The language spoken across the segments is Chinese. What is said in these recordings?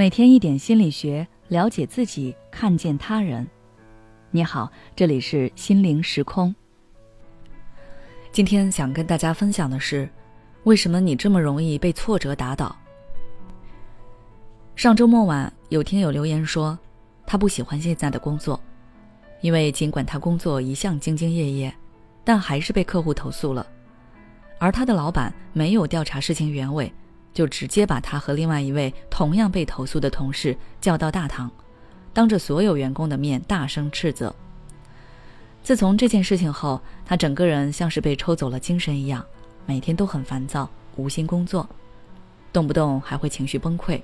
每天一点心理学，了解自己，看见他人。你好，这里是心灵时空。今天想跟大家分享的是，为什么你这么容易被挫折打倒？上周末晚，有听友留言说，他不喜欢现在的工作，因为尽管他工作一向兢兢业业，但还是被客户投诉了，而他的老板没有调查事情原委。就直接把他和另外一位同样被投诉的同事叫到大堂，当着所有员工的面大声斥责。自从这件事情后，他整个人像是被抽走了精神一样，每天都很烦躁，无心工作，动不动还会情绪崩溃。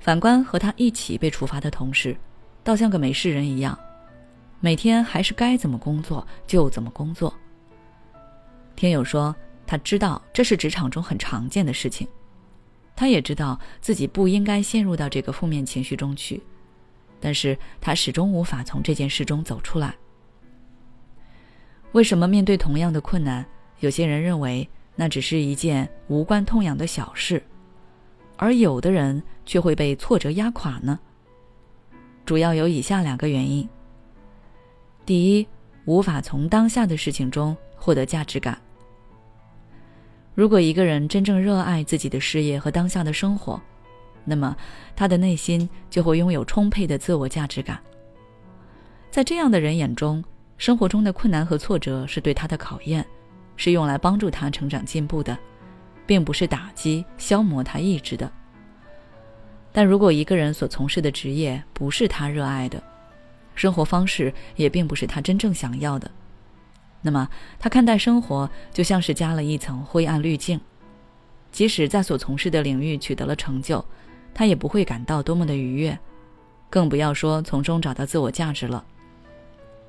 反观和他一起被处罚的同事，倒像个没事人一样，每天还是该怎么工作就怎么工作。天友说。他知道这是职场中很常见的事情，他也知道自己不应该陷入到这个负面情绪中去，但是他始终无法从这件事中走出来。为什么面对同样的困难，有些人认为那只是一件无关痛痒的小事，而有的人却会被挫折压垮呢？主要有以下两个原因：第一，无法从当下的事情中获得价值感。如果一个人真正热爱自己的事业和当下的生活，那么他的内心就会拥有充沛的自我价值感。在这样的人眼中，生活中的困难和挫折是对他的考验，是用来帮助他成长进步的，并不是打击消磨他意志的。但如果一个人所从事的职业不是他热爱的，生活方式也并不是他真正想要的。那么，他看待生活就像是加了一层灰暗滤镜，即使在所从事的领域取得了成就，他也不会感到多么的愉悦，更不要说从中找到自我价值了。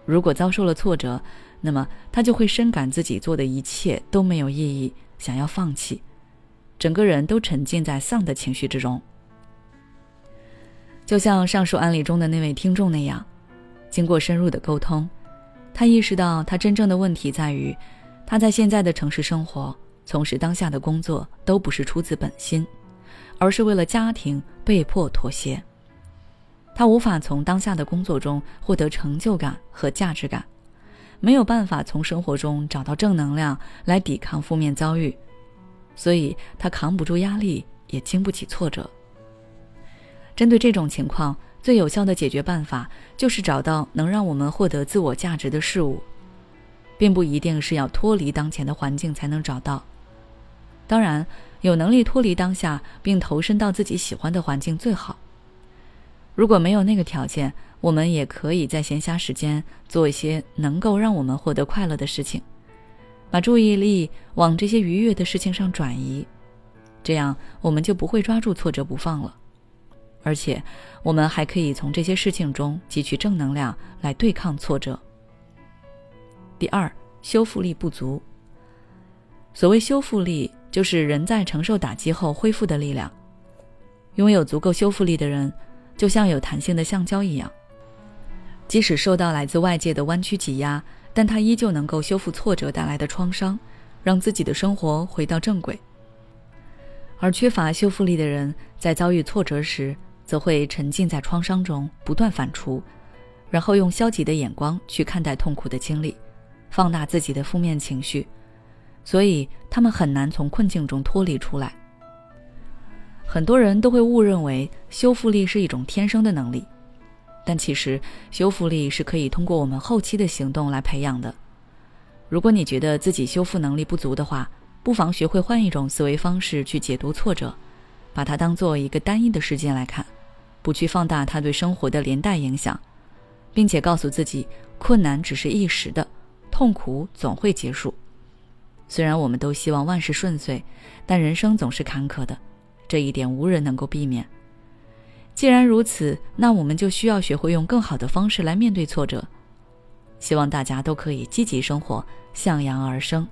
如果遭受了挫折，那么他就会深感自己做的一切都没有意义，想要放弃，整个人都沉浸在丧的情绪之中。就像上述案例中的那位听众那样，经过深入的沟通。他意识到，他真正的问题在于，他在现在的城市生活、从事当下的工作，都不是出自本心，而是为了家庭被迫妥协。他无法从当下的工作中获得成就感和价值感，没有办法从生活中找到正能量来抵抗负面遭遇，所以他扛不住压力，也经不起挫折。针对这种情况。最有效的解决办法就是找到能让我们获得自我价值的事物，并不一定是要脱离当前的环境才能找到。当然，有能力脱离当下并投身到自己喜欢的环境最好。如果没有那个条件，我们也可以在闲暇时间做一些能够让我们获得快乐的事情，把注意力往这些愉悦的事情上转移，这样我们就不会抓住挫折不放了。而且，我们还可以从这些事情中汲取正能量来对抗挫折。第二，修复力不足。所谓修复力，就是人在承受打击后恢复的力量。拥有足够修复力的人，就像有弹性的橡胶一样，即使受到来自外界的弯曲挤压，但他依旧能够修复挫折带来的创伤，让自己的生活回到正轨。而缺乏修复力的人，在遭遇挫折时，则会沉浸在创伤中不断反刍，然后用消极的眼光去看待痛苦的经历，放大自己的负面情绪，所以他们很难从困境中脱离出来。很多人都会误认为修复力是一种天生的能力，但其实修复力是可以通过我们后期的行动来培养的。如果你觉得自己修复能力不足的话，不妨学会换一种思维方式去解读挫折，把它当做一个单一的事件来看。不去放大它对生活的连带影响，并且告诉自己，困难只是一时的，痛苦总会结束。虽然我们都希望万事顺遂，但人生总是坎坷的，这一点无人能够避免。既然如此，那我们就需要学会用更好的方式来面对挫折。希望大家都可以积极生活，向阳而生。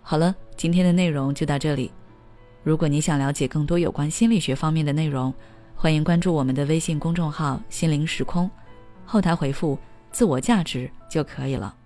好了，今天的内容就到这里。如果你想了解更多有关心理学方面的内容，欢迎关注我们的微信公众号“心灵时空”，后台回复“自我价值”就可以了。